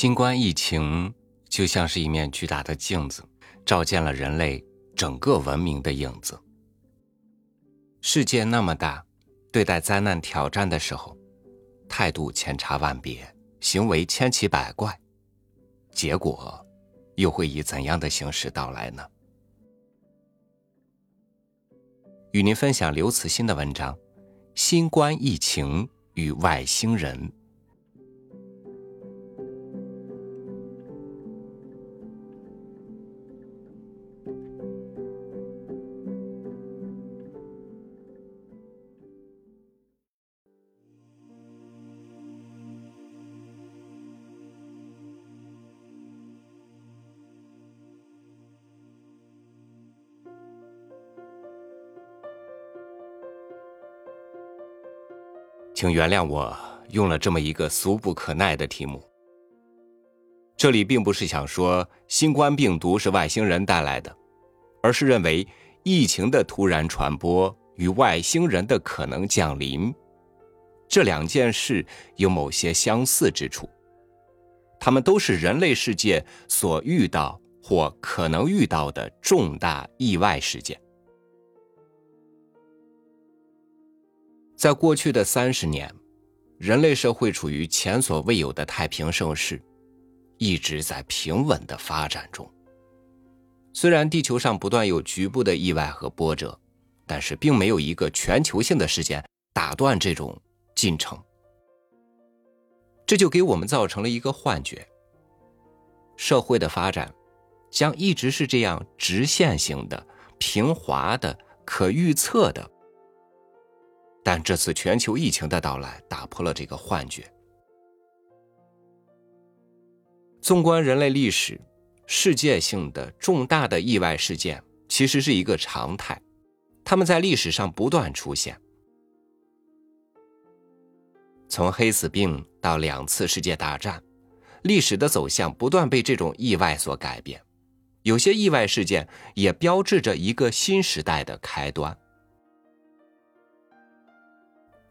新冠疫情就像是一面巨大的镜子，照见了人类整个文明的影子。世界那么大，对待灾难挑战的时候，态度千差万别，行为千奇百怪，结果又会以怎样的形式到来呢？与您分享刘慈欣的文章《新冠疫情与外星人》。请原谅我用了这么一个俗不可耐的题目。这里并不是想说新冠病毒是外星人带来的，而是认为疫情的突然传播与外星人的可能降临这两件事有某些相似之处。他们都是人类世界所遇到或可能遇到的重大意外事件。在过去的三十年，人类社会处于前所未有的太平盛世，一直在平稳的发展中。虽然地球上不断有局部的意外和波折，但是并没有一个全球性的事件打断这种进程。这就给我们造成了一个幻觉：社会的发展将一直是这样直线型的、平滑的、可预测的。但这次全球疫情的到来打破了这个幻觉。纵观人类历史，世界性的重大的意外事件其实是一个常态，他们在历史上不断出现。从黑死病到两次世界大战，历史的走向不断被这种意外所改变。有些意外事件也标志着一个新时代的开端。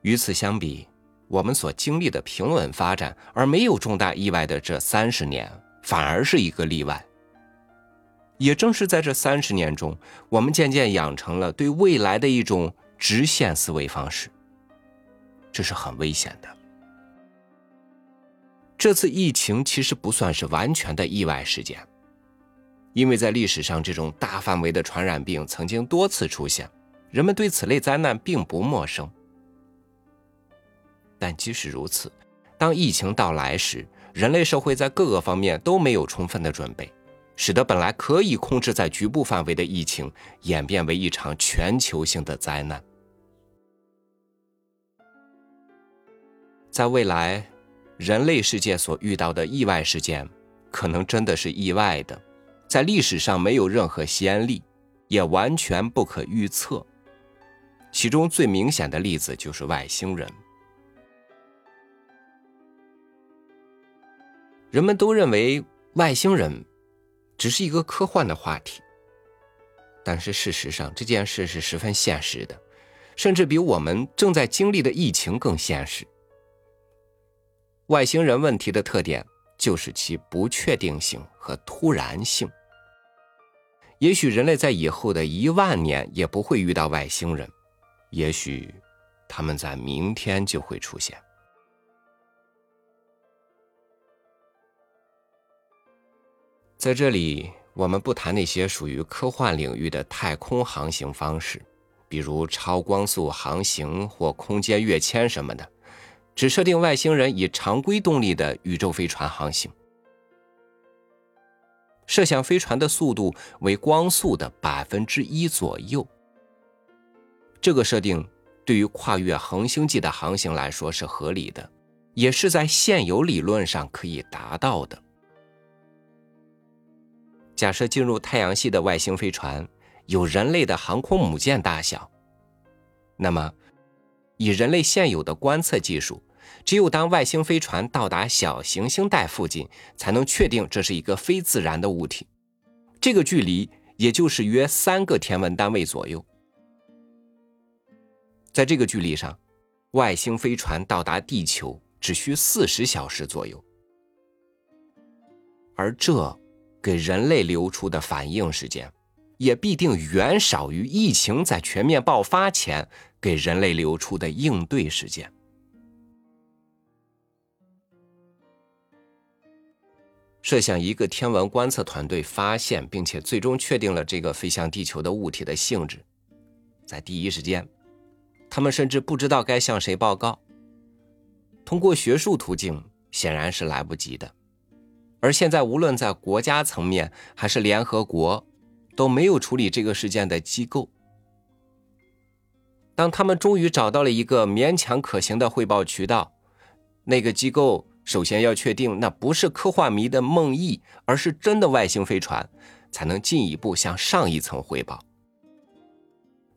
与此相比，我们所经历的平稳发展而没有重大意外的这三十年，反而是一个例外。也正是在这三十年中，我们渐渐养成了对未来的一种直线思维方式，这是很危险的。这次疫情其实不算是完全的意外事件，因为在历史上这种大范围的传染病曾经多次出现，人们对此类灾难并不陌生。但即使如此，当疫情到来时，人类社会在各个方面都没有充分的准备，使得本来可以控制在局部范围的疫情演变为一场全球性的灾难。在未来，人类世界所遇到的意外事件，可能真的是意外的，在历史上没有任何先例，也完全不可预测。其中最明显的例子就是外星人。人们都认为外星人只是一个科幻的话题，但是事实上这件事是十分现实的，甚至比我们正在经历的疫情更现实。外星人问题的特点就是其不确定性和突然性。也许人类在以后的一万年也不会遇到外星人，也许他们在明天就会出现。在这里，我们不谈那些属于科幻领域的太空航行方式，比如超光速航行或空间跃迁什么的，只设定外星人以常规动力的宇宙飞船航行。设想飞船的速度为光速的百分之一左右。这个设定对于跨越恒星际的航行来说是合理的，也是在现有理论上可以达到的。假设进入太阳系的外星飞船有人类的航空母舰大小，那么以人类现有的观测技术，只有当外星飞船到达小行星带附近，才能确定这是一个非自然的物体。这个距离也就是约三个天文单位左右。在这个距离上，外星飞船到达地球只需四十小时左右。而这给人类留出的反应时间，也必定远少于疫情在全面爆发前给人类留出的应对时间。设想一个天文观测团队发现并且最终确定了这个飞向地球的物体的性质，在第一时间，他们甚至不知道该向谁报告。通过学术途径显然是来不及的。而现在，无论在国家层面还是联合国，都没有处理这个事件的机构。当他们终于找到了一个勉强可行的汇报渠道，那个机构首先要确定那不是科幻迷的梦呓，而是真的外星飞船，才能进一步向上一层汇报。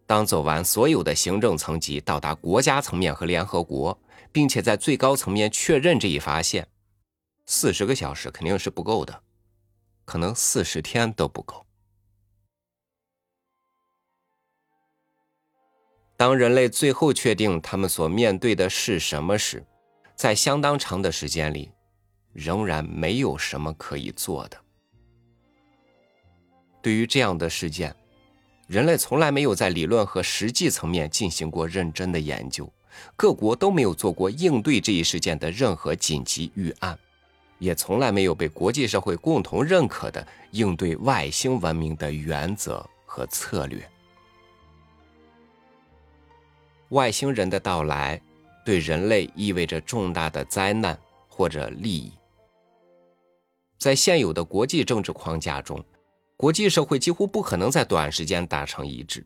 当走完所有的行政层级，到达国家层面和联合国，并且在最高层面确认这一发现。四十个小时肯定是不够的，可能四十天都不够。当人类最后确定他们所面对的是什么时，在相当长的时间里，仍然没有什么可以做的。对于这样的事件，人类从来没有在理论和实际层面进行过认真的研究，各国都没有做过应对这一事件的任何紧急预案。也从来没有被国际社会共同认可的应对外星文明的原则和策略。外星人的到来对人类意味着重大的灾难或者利益。在现有的国际政治框架中，国际社会几乎不可能在短时间达成一致。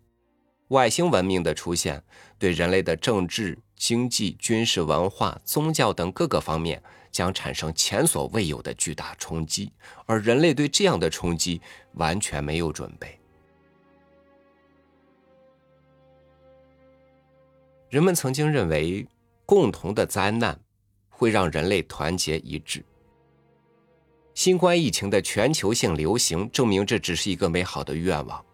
外星文明的出现对人类的政治、经济、军事、文化、宗教等各个方面。将产生前所未有的巨大冲击，而人类对这样的冲击完全没有准备。人们曾经认为，共同的灾难会让人类团结一致。新冠疫情的全球性流行证明，这只是一个美好的愿望。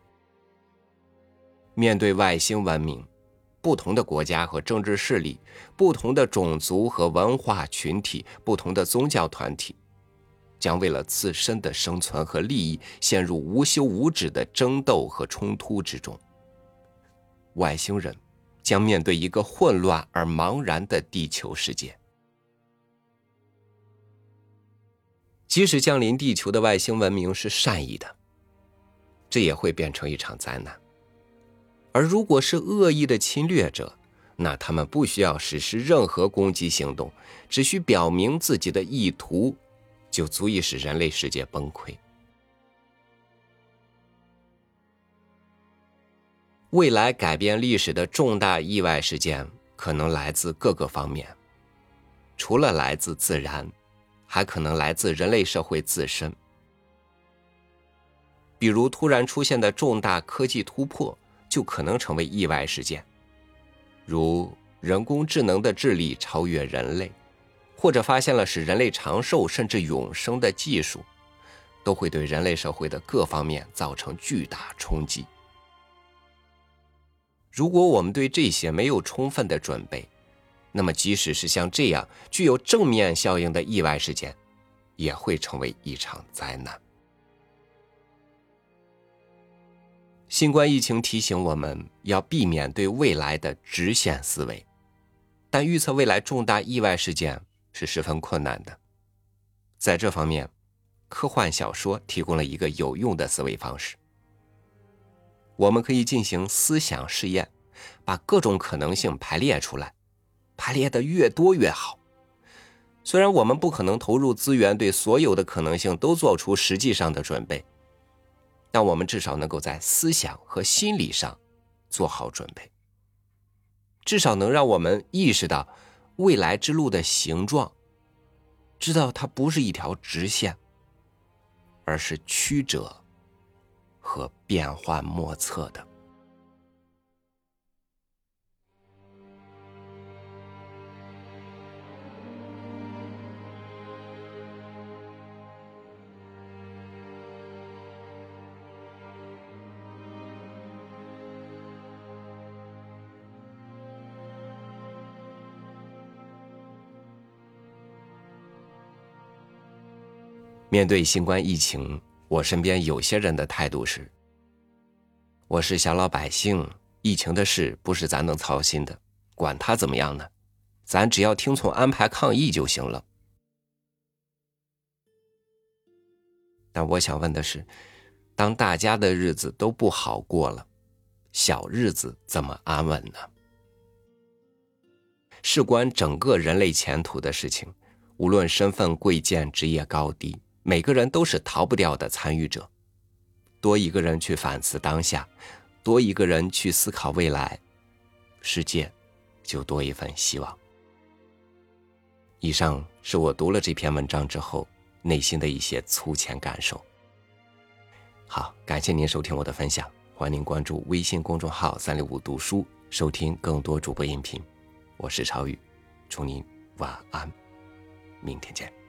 面对外星文明。不同的国家和政治势力，不同的种族和文化群体，不同的宗教团体，将为了自身的生存和利益陷入无休无止的争斗和冲突之中。外星人将面对一个混乱而茫然的地球世界。即使降临地球的外星文明是善意的，这也会变成一场灾难。而如果是恶意的侵略者，那他们不需要实施任何攻击行动，只需表明自己的意图，就足以使人类世界崩溃。未来改变历史的重大意外事件可能来自各个方面，除了来自自然，还可能来自人类社会自身，比如突然出现的重大科技突破。就可能成为意外事件，如人工智能的智力超越人类，或者发现了使人类长寿甚至永生的技术，都会对人类社会的各方面造成巨大冲击。如果我们对这些没有充分的准备，那么即使是像这样具有正面效应的意外事件，也会成为一场灾难。新冠疫情提醒我们要避免对未来的直线思维，但预测未来重大意外事件是十分困难的。在这方面，科幻小说提供了一个有用的思维方式。我们可以进行思想试验，把各种可能性排列出来，排列的越多越好。虽然我们不可能投入资源对所有的可能性都做出实际上的准备。但我们至少能够在思想和心理上做好准备，至少能让我们意识到未来之路的形状，知道它不是一条直线，而是曲折和变幻莫测的。面对新冠疫情，我身边有些人的态度是：我是小老百姓，疫情的事不是咱能操心的，管他怎么样呢？咱只要听从安排抗疫就行了。但我想问的是，当大家的日子都不好过了，小日子怎么安稳呢？事关整个人类前途的事情，无论身份贵贱、职业高低。每个人都是逃不掉的参与者，多一个人去反思当下，多一个人去思考未来，世界就多一份希望。以上是我读了这篇文章之后内心的一些粗浅感受。好，感谢您收听我的分享，欢迎您关注微信公众号“三六五读书”，收听更多主播音频。我是超宇，祝您晚安，明天见。